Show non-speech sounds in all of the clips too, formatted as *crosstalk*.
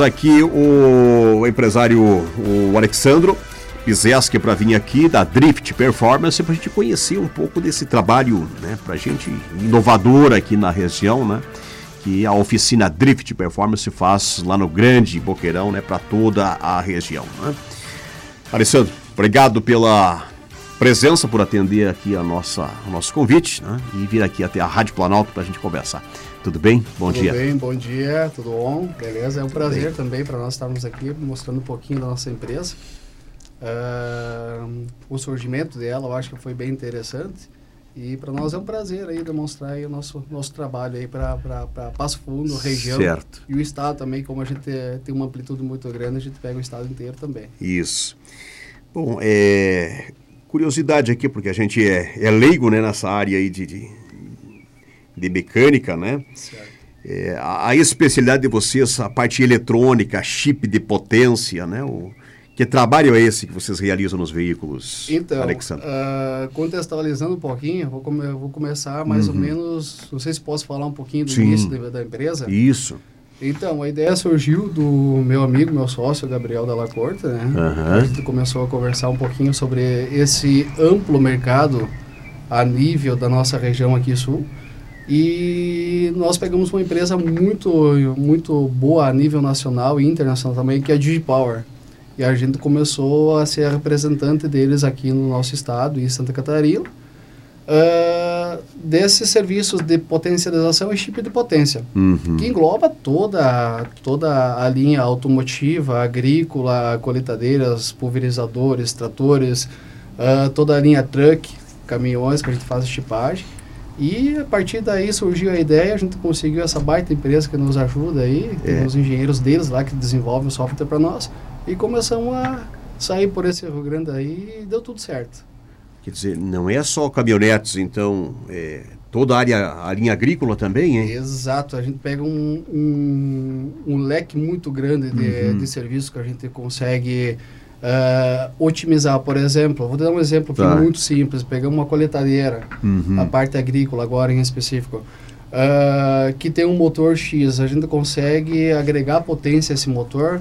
aqui o empresário o Alexandro Pizeski para vir aqui da Drift Performance para a gente conhecer um pouco desse trabalho, né, para gente inovador aqui na região, né, que a oficina Drift Performance faz lá no Grande Boqueirão, né, para toda a região. Né. Alessandro, obrigado pela presença, por atender aqui a nossa, o nosso convite né, e vir aqui até a Rádio Planalto para a gente conversar. Tudo bem? Bom tudo dia. Tudo bem, bom dia, tudo bom? Beleza? É um prazer também para nós estarmos aqui mostrando um pouquinho da nossa empresa. Uh, o surgimento dela eu acho que foi bem interessante e para nós é um prazer aí demonstrar aí o nosso, nosso trabalho aí para Passo Fundo, região certo. e o estado também, como a gente tem uma amplitude muito grande, a gente pega o estado inteiro também. Isso. Bom, é, curiosidade aqui, porque a gente é, é leigo né, nessa área aí de, de, de mecânica, né? É, a, a, especialidade de vocês, a parte eletrônica, chip de potência, né? O, que trabalho é esse que vocês realizam nos veículos, então, Alexandre? Uh, contextualizando um pouquinho, vou, come vou começar mais uhum. ou menos, não sei se posso falar um pouquinho do Sim. início da, da empresa. Isso. Então, a ideia surgiu do meu amigo, meu sócio, Gabriel Della Corte, né? Uhum. A gente começou a conversar um pouquinho sobre esse amplo mercado a nível da nossa região aqui sul. E nós pegamos uma empresa muito, muito boa a nível nacional e internacional também, que é a DigiPower. E a gente começou a ser representante deles aqui no nosso estado, em Santa Catarina, uh, desses serviços de potencialização e chip de potência, uhum. que engloba toda, toda a linha automotiva, agrícola, coletadeiras, pulverizadores, tratores, uh, toda a linha truck, caminhões que a gente faz chipagem. E a partir daí surgiu a ideia, a gente conseguiu essa baita empresa que nos ajuda aí, tem É. os engenheiros deles lá que desenvolvem o software para nós, e começamos a sair por esse Rio Grande aí e deu tudo certo. Quer dizer, não é só caminhonetes, então, é, toda a área, a linha agrícola também, hein? Exato, a gente pega um, um, um leque muito grande de, Uhum. de serviços que a gente consegue ah, otimizar. Por exemplo, vou dar um exemplo Tá. muito simples, pegamos uma coletadeira, Uhum. a parte agrícola agora em específico, ah, que tem um motor X, a gente consegue agregar potência a esse motor,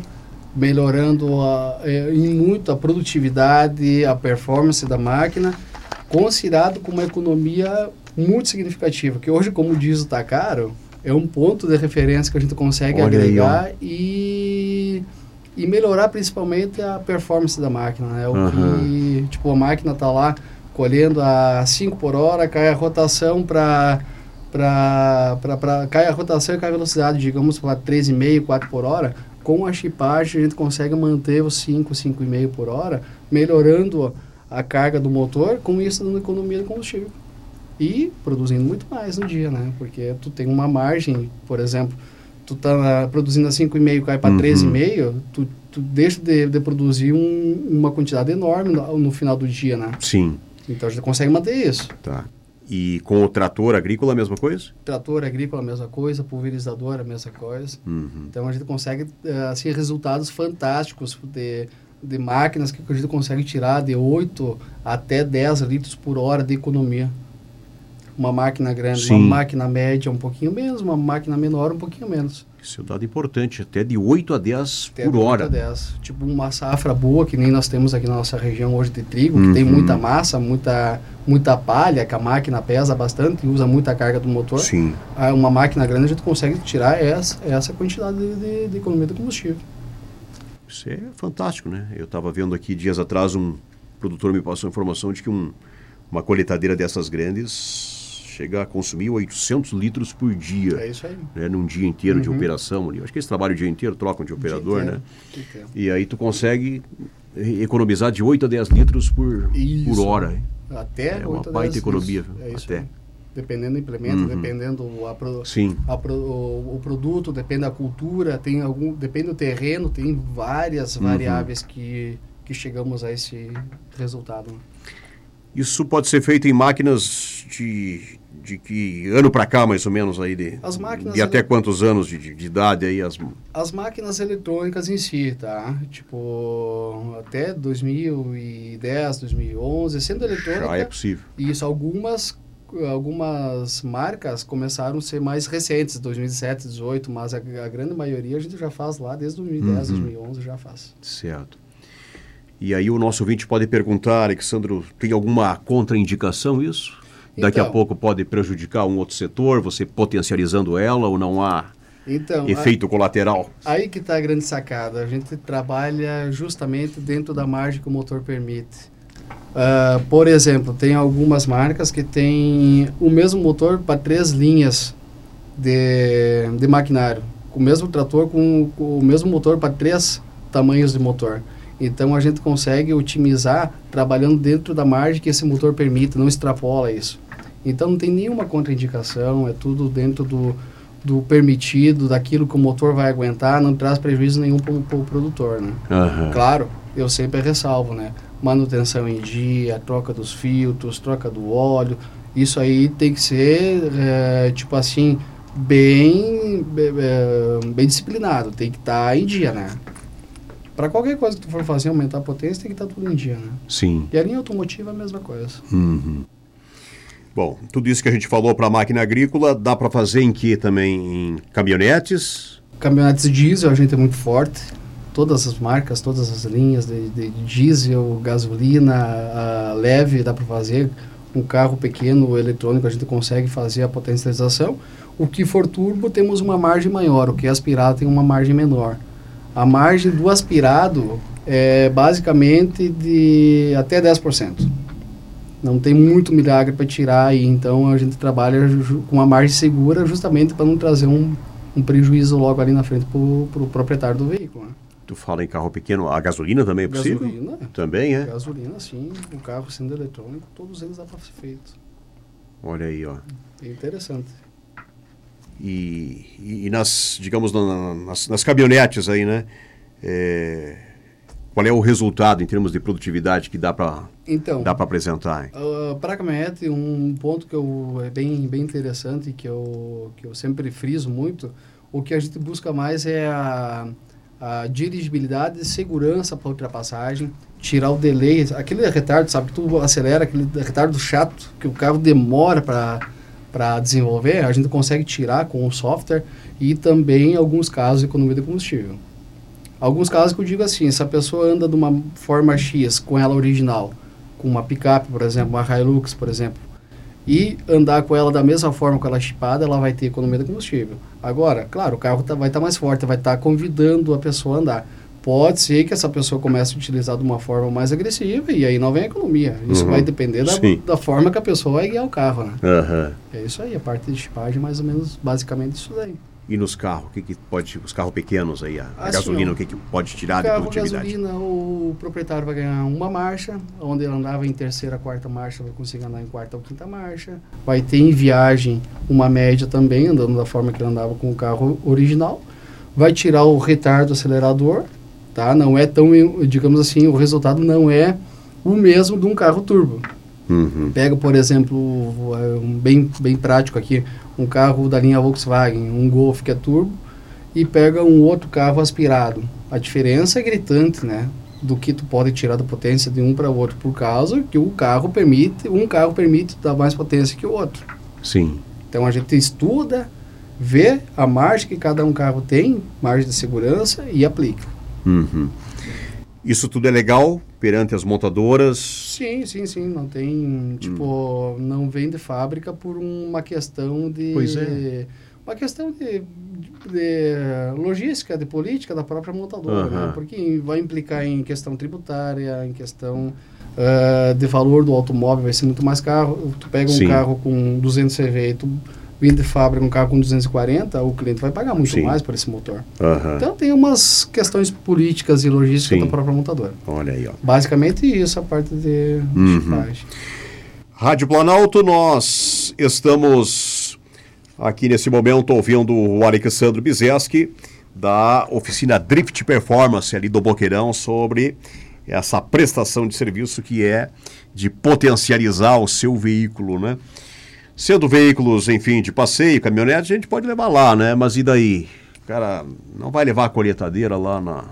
melhorando a, eh, em muito a produtividade, a performance da máquina, considerado como uma economia muito significativa, que hoje, como o diesel está caro, é um ponto de referência que a gente consegue Olha aí, agregar e, e melhorar principalmente a performance da máquina, né? O Aham. que, tipo, a máquina está lá colhendo a 5 por hora, cai a rotação para para cai a rotação e cai a velocidade, digamos, para 3,5, 4 por hora, com a chipagem a gente consegue manter os 5, 5,5 por hora, melhorando a carga do motor, com isso dando economia de combustível. E produzindo muito mais no dia, né? Porque tu tem uma margem, por exemplo, tu tá produzindo a 5,5 cai para Uhum. 13,5, tu, tu deixa de, de produzir um, uma quantidade enorme no, no final do dia, né? Sim, Então a gente consegue manter isso. tá. E com o trator agrícola a mesma coisa? Trator agrícola, a mesma coisa, pulverizador, a mesma coisa. Uhum. Então a gente consegue eh, assim resultados fantásticos de, de máquinas que a gente consegue tirar de 8 até 10 litros por hora de economia. Uma máquina grande, Sim. uma máquina média um pouquinho menos, uma máquina menor um pouquinho menos. Isso é um dado importante, até de 8 a 10 Até por 8 a hora. 10. Tipo uma safra boa, que nem nós temos aqui na nossa região hoje de trigo, que tem Uhum. muita massa, muita, muita palha, que a máquina pesa bastante e usa muita carga do motor. Sim. Ah, uma máquina grande a gente consegue tirar essa, essa quantidade de, de, de economia de combustível. Isso é fantástico, né? Eu estava vendo aqui dias atrás um produtor me passou a informação de que um, uma coletadeira dessas grandes chega a consumir 800 litros por dia, É isso aí. né? Num dia inteiro de Uhum. operação ali. Acho que eles trabalham o dia inteiro, trocam de operador, né? inteiro, inteiro. E aí tu consegue economizar de 8 a 10 litros por, por hora. hein? Até É uma 8 a baita 10 economia. É isso até. aí. Dependendo do implemento, Uhum. dependendo a, pro, a pro, o, o produto, depende da cultura, tem algum, depende do terreno, tem várias Uhum. variáveis que, que chegamos a esse resultado. né? Isso pode ser feito em máquinas de, de que ano para cá, mais ou menos, aí de, As máquinas de até quantos anos de, de- de idade aí as As máquinas eletrônicas em si, tá? Tipo, até 2010, 2011, sendo eletrônica, já é possível. Isso, algumas algumas marcas começaram a ser mais recentes, 2017, 2018, mas a, a grande maioria a gente já faz lá desde 2010, uhum. 2011 já faz. Certo. E aí o nosso ouvinte pode perguntar, Alexandro, tem alguma contraindicação isso? Daqui então, a pouco pode prejudicar um outro setor, você potencializando ela ou não há então, efeito a, colateral? Aí que está a grande sacada. A gente trabalha justamente dentro da margem que o motor permite. Uh, por exemplo, tem algumas marcas que têm o mesmo motor para três linhas de, de maquinário. O mesmo trator, com, com o mesmo motor para três tamanhos de motor. Então a gente consegue otimizar trabalhando dentro da margem que esse motor permite, não extrapola isso. Então não tem nenhuma contraindicação, é tudo dentro do, do permitido, daquilo que o motor vai aguentar, não traz prejuízo nenhum para o produtor, né? Uhum. Claro, eu sempre ressalvo, né? Manutenção em dia, troca dos filtros, troca do óleo, isso aí tem que ser, é, tipo assim, bem, bem, é, bem disciplinado, tem que estar tá em dia, né? Para qualquer coisa que tu for fazer, aumentar a potência, tem que estar tá tudo em dia, né? Sim. E a linha automotiva é a mesma coisa. Uhum. Bom, tudo isso que a gente falou para a máquina agrícola, dá para fazer em que também? Em caminhonetes? Caminhonetes diesel a gente é muito forte. Todas as marcas, todas as linhas de, de diesel, gasolina, leve, dá para fazer. Um carro pequeno, eletrônico, a gente consegue fazer a potencialização. O que for turbo, temos uma margem maior. O que é aspirado tem uma margem menor. A margem do aspirado é basicamente de até 10% não tem muito milagre para tirar aí, então a gente trabalha com uma margem segura justamente para não trazer um, um prejuízo logo ali na frente para o proprietário do veículo. Né? Tu fala em carro pequeno, a gasolina também é possível? Gasolina. Também é? Gasolina, sim. O carro sendo eletrônico, todos eles dá para ser feito. Olha aí, ó. É interessante. E, e, nas, digamos, nas, nas caminhonetes aí, né? É, qual é o resultado em termos de produtividade que dá para então, dá para apresentar? Uh, para a caminhonete, um ponto que eu, é bem, bem interessante, que eu, que eu sempre friso muito, o que a gente busca mais é a, a dirigibilidade e segurança para ultrapassagem, tirar o delay, aquele retardo, sabe, que tu acelera, aquele retardo chato, que o carro demora para desenvolver, a gente consegue tirar com o software e também, em alguns casos, economia de combustível. Alguns casos que eu digo assim, se a pessoa anda de uma forma X com ela original, com uma picape, por exemplo, uma Hilux, por exemplo, e andar com ela da mesma forma com ela chipada, ela vai ter economia de combustível. Agora, claro, o carro tá, vai estar tá mais forte, vai estar tá convidando a pessoa a andar. Pode ser que essa pessoa comece a utilizar de uma forma mais agressiva e aí não vem a economia. Isso uhum. vai depender da, da, forma que a pessoa vai guiar o carro, né? Uhum. É isso aí, a parte de chipagem mais ou menos, basicamente isso daí. E nos carros, o que, que pode, os carros pequenos aí, a, a gasolina, o que, que pode tirar de produtividade? gasolina, o proprietário vai ganhar uma marcha, onde ele andava em terceira, quarta marcha, vai conseguir andar em quarta ou quinta marcha. Vai ter em viagem uma média também, andando da forma que ele andava com o carro original. Vai tirar o retardo acelerador, tá? Não é tão, digamos assim, o resultado não é o mesmo de um carro turbo. Uhum. Pega, por exemplo, um bem, bem prático aqui, um carro da linha Volkswagen, um Golf que é turbo, e pega um outro carro aspirado. A diferença é gritante, né? Do que tu pode tirar da potência de um para o outro, por causa que o carro permite, um carro permite dar mais potência que o outro. Sim. Então a gente estuda, vê a margem que cada um carro tem, margem de segurança e aplica. Uhum. Isso tudo é legal perante as montadoras? Sim, sim, sim. Não tem, tipo, hum. não vem de fábrica por uma questão de... Pois é. Uma questão de, de logística, de política da própria montadora, uhum. né? Porque vai implicar em questão tributária, em questão uh, de valor do automóvel, vai ser muito mais caro. Tu pega um sim. carro com 200 CV e tu vindo de fábrica um carro com 240, o cliente vai pagar muito Sim. mais por esse motor. Uhum. Então tem umas questões políticas e logísticas Sim. da própria montadora. Olha aí, ó. Basicamente isso, a parte de uhum. Rádio Planalto, nós estamos aqui nesse momento ouvindo o Alexandre Bizeski da oficina Drift Performance ali do Boqueirão sobre essa prestação de serviço que é de potencializar o seu veículo, né? Sendo veículos, enfim, de passeio, caminhonete, a gente pode levar lá, né? Mas e daí? O cara não vai levar a colheitadeira lá na,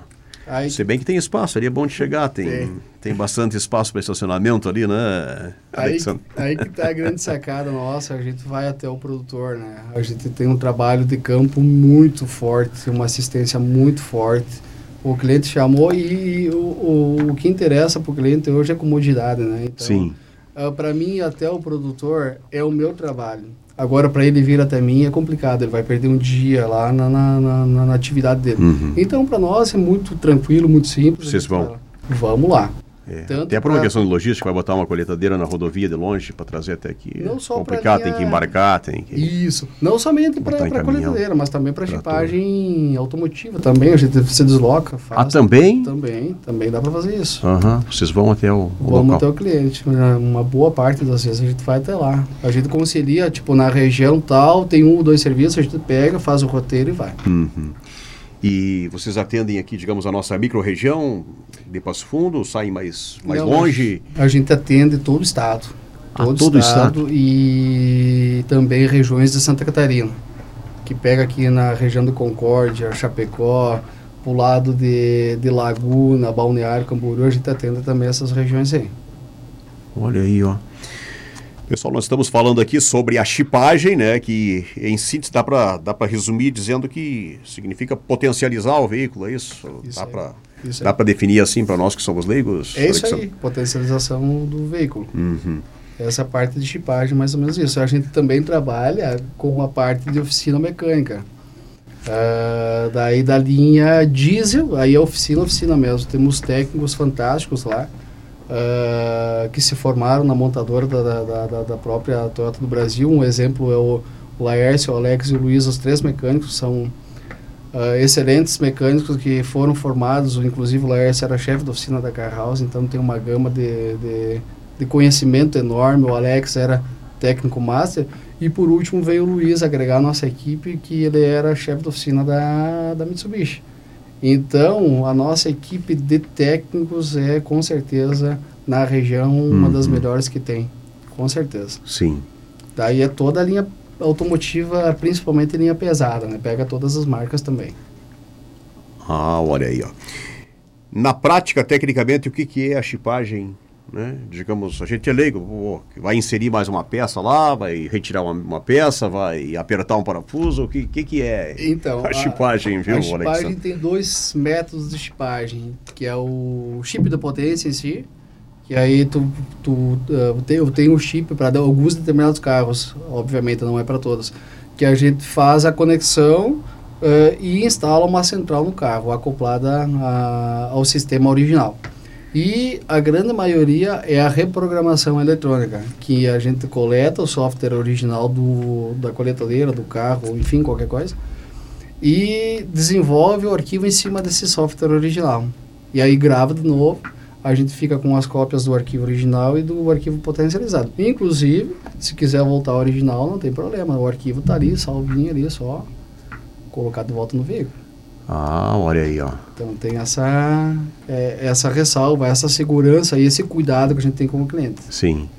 Aí, Se bem que tem espaço, ali é bom de chegar, tem, tem. tem bastante espaço para estacionamento ali, né? Aí, aí que tá a grande sacada nossa, a gente vai até o produtor, né? A gente tem um trabalho de campo muito forte, uma assistência muito forte. O cliente chamou e, e o, o, o, que interessa para o cliente hoje é comodidade, né? Então, Sim. Uh, para mim, até o produtor, é o meu trabalho. Agora, para ele vir até mim é complicado, ele vai perder um dia lá na, na, na, na atividade dele. Uhum. Então, para nós é muito tranquilo, muito simples. Vocês vão? Vamos lá. É. Tem a própria questão de logística, vai botar uma coletadeira na rodovia de longe para trazer até aqui. Não só complicado, linha... tem que embarcar, tem que. Isso. Não somente para a coletadeira, mas também para chipagem automotiva também. A gente se desloca. Faz, ah, também? Também, também dá para fazer isso. Uhum. Vocês vão até o. o Vamos local. até o cliente. Uma boa parte das vezes a gente vai até lá. A gente concilia, tipo, na região tal, tem um ou dois serviços, a gente pega, faz o roteiro e vai. Uhum. E vocês atendem aqui, digamos, a nossa micro-região de Passo Fundo, saem mais, mais Não, longe? A gente atende todo o estado. Todo, ah, todo o estado, estado. E também regiões de Santa Catarina, que pega aqui na região do Concórdia, Chapecó, pro lado de, de Laguna, Balneário, Camboriú, a gente atende também essas regiões aí. Olha aí, ó. Pessoal, nós estamos falando aqui sobre a chipagem, né, que em síntese dá para dá resumir dizendo que significa potencializar o veículo, é isso? isso dá para dá para definir assim para nós que somos leigos? É isso aí, potencialização do veículo. Uhum. Essa parte de chipagem, mais ou menos isso. A gente também trabalha com a parte de oficina mecânica. Uh, daí da linha diesel, aí é oficina, oficina mesmo. Temos técnicos fantásticos lá uh, que se formaram na montadora da, da, da, da, própria Toyota do Brasil. Um exemplo é o Laércio, o Alex e o Luiz, os três mecânicos, são uh, excelentes mecânicos que foram formados, inclusive o Laércio era chefe da oficina da Car House, então tem uma gama de, de, de conhecimento enorme. O Alex era técnico master. E por último veio o Luiz agregar a nossa equipe, que ele era chefe da oficina da, da Mitsubishi. Então, a nossa equipe de técnicos é, com certeza, na região, uma das uhum. melhores que tem. Com certeza. Sim. Daí é toda a linha automotiva, principalmente linha pesada, né? Pega todas as marcas também. Ah, olha aí, ó. Na prática, tecnicamente, o que, que é a chipagem né? Digamos, a gente é leigo, vai inserir mais uma peça lá, vai retirar uma, uma peça, vai apertar um parafuso, o que, que, que é então, *laughs* a, a chipagem, viu, A chipagem tem dois métodos de chipagem, que é o chip da potência em si, que aí tu, tu uh, tem, eu tenho um chip para alguns determinados carros, obviamente não é para todos, que a gente faz a conexão uh, e instala uma central no carro, acoplada a, ao sistema original. E a grande maioria é a reprogramação eletrônica, que a gente coleta o software original do, da coletadeira, do carro, enfim, qualquer coisa, e desenvolve o arquivo em cima desse software original. E aí grava de novo, a gente fica com as cópias do arquivo original e do arquivo potencializado. Inclusive, se quiser voltar ao original, não tem problema, o arquivo está ali, salvinho ali, só colocar de volta no veículo. Ah, olha aí, ó. Então tem essa, é, essa ressalva, essa segurança e esse cuidado que a gente tem com o cliente. Sim.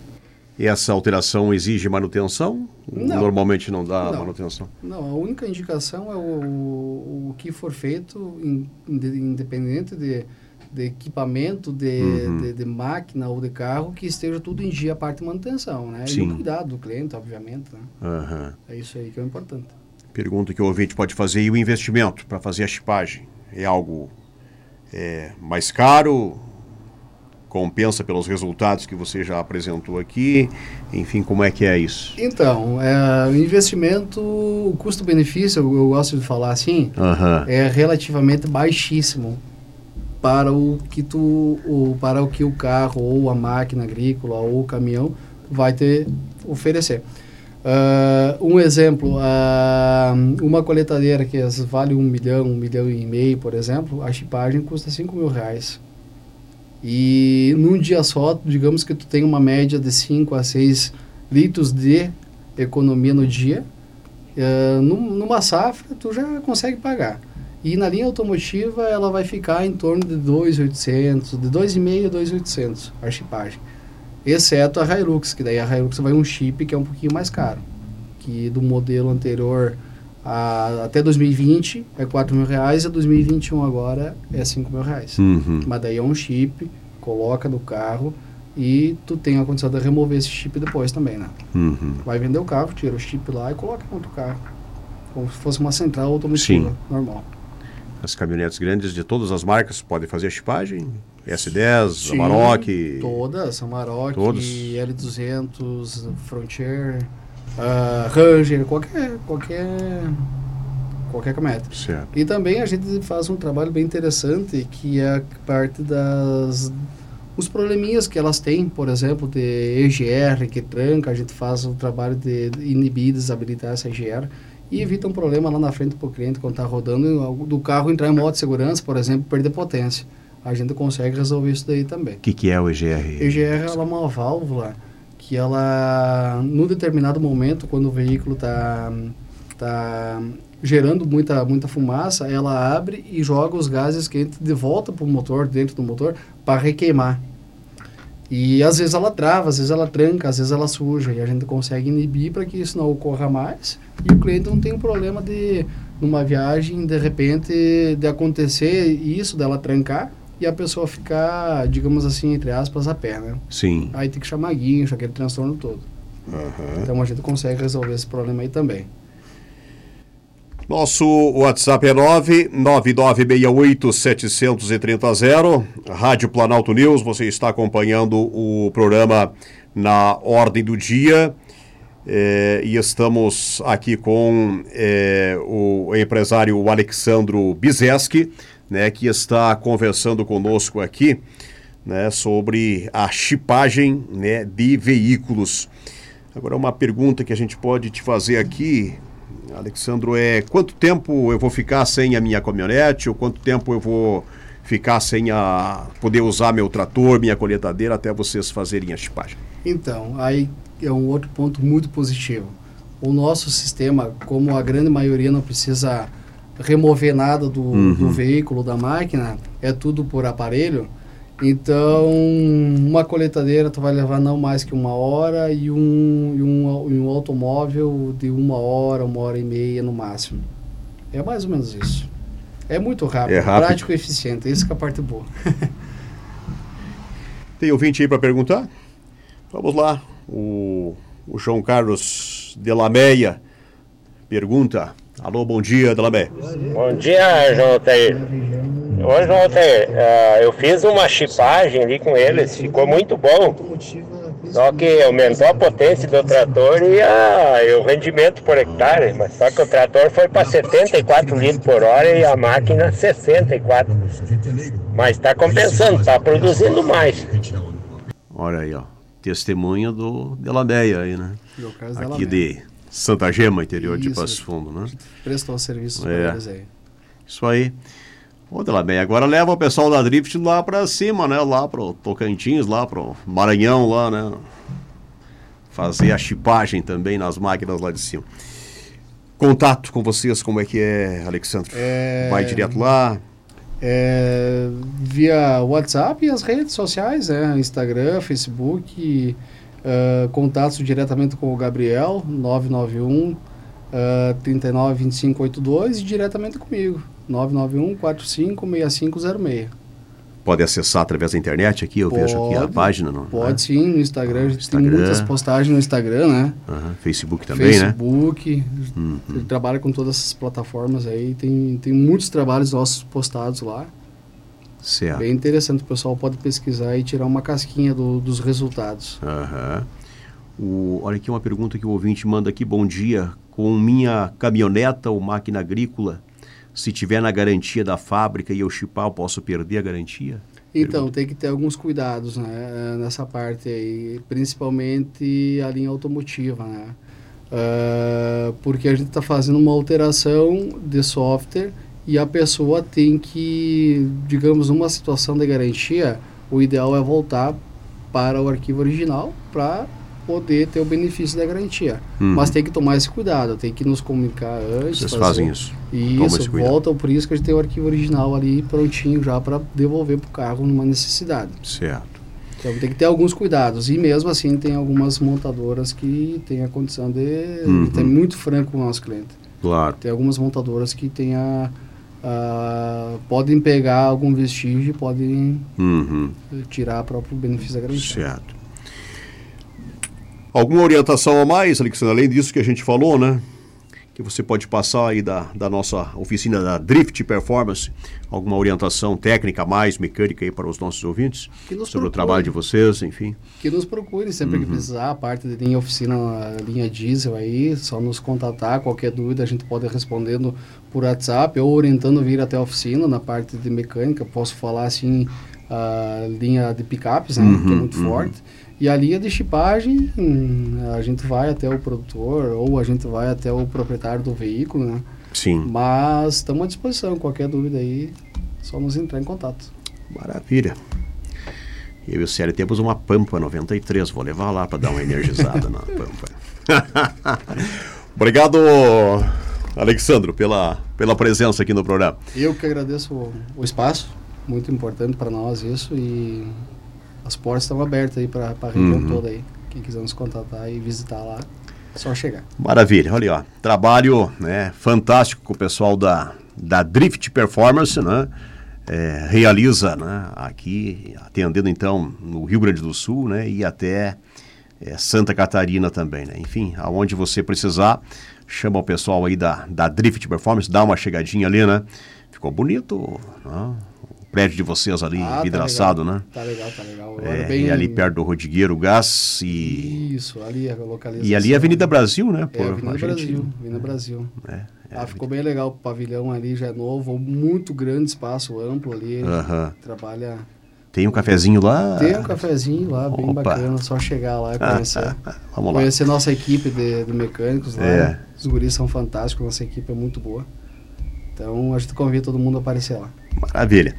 E essa alteração exige manutenção? Não. Normalmente não dá não. manutenção? Não, a única indicação é o, o que for feito, in, independente de, de equipamento, de, uhum. de, de, máquina ou de carro, que esteja tudo em dia a parte de manutenção, né? Sim. E o cuidado do cliente, obviamente. Né? Uhum. É isso aí que é o importante. Pergunta que o ouvinte pode fazer, e o investimento para fazer a chipagem? É algo é, mais caro? Compensa pelos resultados que você já apresentou aqui? Enfim, como é que é isso? Então, é, o investimento, o custo-benefício, eu, eu, gosto de falar assim, é relativamente baixíssimo para o que tu, o, para o que o carro ou a máquina agrícola ou o caminhão vai te oferecer. Uh, um exemplo, uh, uma coletadeira que vale um milhão, um milhão e meio, por exemplo, a chipagem custa 5 mil reais. E num dia só, digamos que tu tem uma média de 5 a 6 litros de economia no dia, uh, numa safra tu já consegue pagar. E na linha automotiva ela vai ficar em torno de 2.800, de 2,5 a 2.800 a chipagem exceto a Hilux, que daí a Hilux vai um chip que é um pouquinho mais caro, que do modelo anterior A, até 2020 é 4 mil reais e 2021 agora é 5 mil reais. Uhum. Mas daí é um chip, coloca no carro e tu tem a condição de remover esse chip depois também, né? Uhum. Vai vender o carro, tira o chip lá e coloca no outro carro. Como se fosse uma central automotiva Sim. normal. As caminhonetes grandes de todas as marcas podem fazer a chipagem? S10, Sim, Amarok. Todas, Amarok, Todas. L200, Frontier, ah, Ranger, qualquer, qualquer, qualquer caminhonete. Certo. E também a gente faz um trabalho bem interessante que é a parte das os probleminhas que elas têm, por exemplo, de EGR que tranca, a gente faz o trabalho de inibir, desabilitar essa EGR e evita um problema lá na frente para o cliente quando está rodando do carro entrar em modo de segurança, por exemplo, perder potência. A gente consegue resolver isso daí também. O que, que é o EGR? EGR é uma válvula que ela, no determinado momento, quando o veículo está tá gerando muita, muita fumaça, ela abre e joga os gases quentes de volta para o motor, dentro do motor, para requeimar. E às vezes ela trava, às vezes ela tranca, às vezes ela suja. E a gente consegue inibir para que isso não ocorra mais. E o cliente não tem um problema de, numa viagem, de repente, de acontecer isso, dela trancar e a pessoa ficar, digamos assim, entre aspas, a pé, né? Sim. Aí tem que chamar guincho, aquele transtorno todo. Aham. Então a gente consegue resolver esse problema aí também. Nosso WhatsApp é 99968-730. Rádio Planalto News, você está acompanhando o programa na ordem do dia. É, e estamos aqui com é, o empresário Alexandro Bizeski, né, que está conversando conosco aqui né, sobre a chipagem né, de veículos. Agora, uma pergunta que a gente pode te fazer aqui, Alexandro, é quanto tempo eu vou ficar sem a minha caminhonete ou quanto tempo eu vou ficar sem a poder usar meu trator, minha colheitadeira até vocês fazerem a chipagem? Então, aí é um outro ponto muito positivo. O nosso sistema, como a grande maioria não precisa remover nada do, Uhum. do veículo, da máquina, é tudo por aparelho. Então, uma coletadeira tu vai levar não mais que uma hora e um, e um, e um automóvel de uma hora, uma hora e meia no máximo. É mais ou menos isso. É muito rápido, É rápido. prático e eficiente. Isso que é a parte boa. *laughs* Tem ouvinte aí para perguntar? Vamos lá. O, o João Carlos Delameia pergunta. Alô, bom dia, Delameia. Bom dia, João Altair. Oi, João Altair. Ah, eu fiz uma chipagem ali com eles, ficou muito bom. Só que aumentou a potência do trator e, a, e o rendimento por hectare. Mas só que o trator foi para 74 litros por hora e a máquina 64. Mas está compensando, está produzindo mais. Olha aí, ó. Testemunha do Delameia aí, né? Dela Aqui de Santa Gema, interior de Isso. Passo Fundo, né? Prestou serviço É. para eles aí. Isso aí. Ô, Delameia, agora leva o pessoal da Drift lá pra cima, né? Lá pro Tocantins, lá pro Maranhão, lá, né? Fazer a chipagem também nas máquinas lá de cima. Contato com vocês, como é que é, Alexandre? É, Vai direto lá? é, via WhatsApp e as redes sociais, né? Instagram, Facebook, ah, contatos diretamente com o Gabriel, 991 ah, 392582 e diretamente comigo, 991 456506. Pode acessar através da internet aqui, eu vejo aqui a Pode, página. No, Pode né? sim, no Instagram, a gente Instagram. tem muitas postagens no Instagram, né? Facebook também, né? Facebook, Uhum. ele trabalha com todas essas plataformas aí, tem, tem muitos trabalhos nossos postados lá. Certo. Bem interessante, o pessoal pode pesquisar e tirar uma casquinha do- dos resultados. Aham. O, olha aqui uma pergunta que o ouvinte manda aqui. Bom dia. Com minha caminhoneta ou máquina agrícola, se tiver na garantia da fábrica e eu chipar, eu posso perder a garantia? Então, tem que ter alguns cuidados né, nessa parte aí, principalmente a linha automotiva, né? Ah, porque a gente está fazendo uma alteração de software e a pessoa tem que, digamos, numa situação de garantia, o ideal é voltar para o arquivo original para poder ter o benefício da garantia. Uhum. Mas tem que tomar esse cuidado, tem que nos comunicar antes. Vocês fazem isso. Esse Isso, volta, por isso que a gente tem o arquivo original ali prontinho já para devolver para o carro numa necessidade. Certo. Então tem que ter alguns cuidados. E mesmo assim tem algumas montadoras que têm a condição de, Uhum. ter muito franco com o nosso cliente. Claro. Tem algumas montadoras que tem a, a- podem pegar algum vestígio e podem Uhum. tirar próprio benefício da garantia. Certo. Alguma orientação a mais, Alexandre, além disso que a gente falou, né? Que você pode passar aí da, da nossa oficina da Drift Performance, alguma orientação técnica mais, mecânica aí para os nossos ouvintes, sobre o procure. trabalho de vocês, enfim. Que nos procure sempre que precisar, a parte de linha oficina, linha diesel aí, só nos contatar, qualquer dúvida a gente pode ir respondendo por WhatsApp ou orientando vir até a oficina na parte de mecânica, posso falar assim, a linha de picapes, né, que é muito forte, e a linha de chipagem, hum, a gente vai até o produtor ou a gente vai até o proprietário do veículo, né, Sim. mas estamos à disposição, qualquer dúvida aí, só nos entrar em contato. Maravilha. Eu e o Célio temos uma Pampa 93, vou levar lá para dar uma energizada na Pampa. *laughs* Obrigado, Alexandro, pela, pela presença aqui no programa. Eu que agradeço o, o espaço, muito importante para nós isso e as portas estão abertas aí para a região Uhum. toda aí. Quem quiser nos contatar e visitar lá, é só chegar. Maravilha, olha ó, trabalho né, fantástico com o pessoal da, da Drift Performance, né? é, realiza né, aqui, atendendo então no Rio Grande do Sul né, e até é, Santa Catarina também. Né? Enfim, aonde você precisar, chama o pessoal aí da, da Drift Performance, dá uma chegadinha ali, né? Ficou bonito né? Prédio de vocês ali, Ah, tá vidraçado, legal, né? Tá legal, tá legal. É, bem- e ali perto do Rodrigueiro Gás e, Isso, ali a localização. e ali é Avenida Brasil, né? É, Por- Avenida a gente- Brasil, Avenida Brasil. É, ah, ficou bem legal o pavilhão ali, já é novo, muito grande espaço amplo ali. Aham. Trabalha. Tem um cafezinho lá? Tem um cafezinho lá, bem Opa. bacana, só chegar lá e conhecer. *laughs* vamos lá. Conhecer nossa equipe de, de mecânicos lá. É. Os guris são fantásticos, nossa equipe é muito boa. Então a gente convida todo mundo a aparecer lá. Maravilha.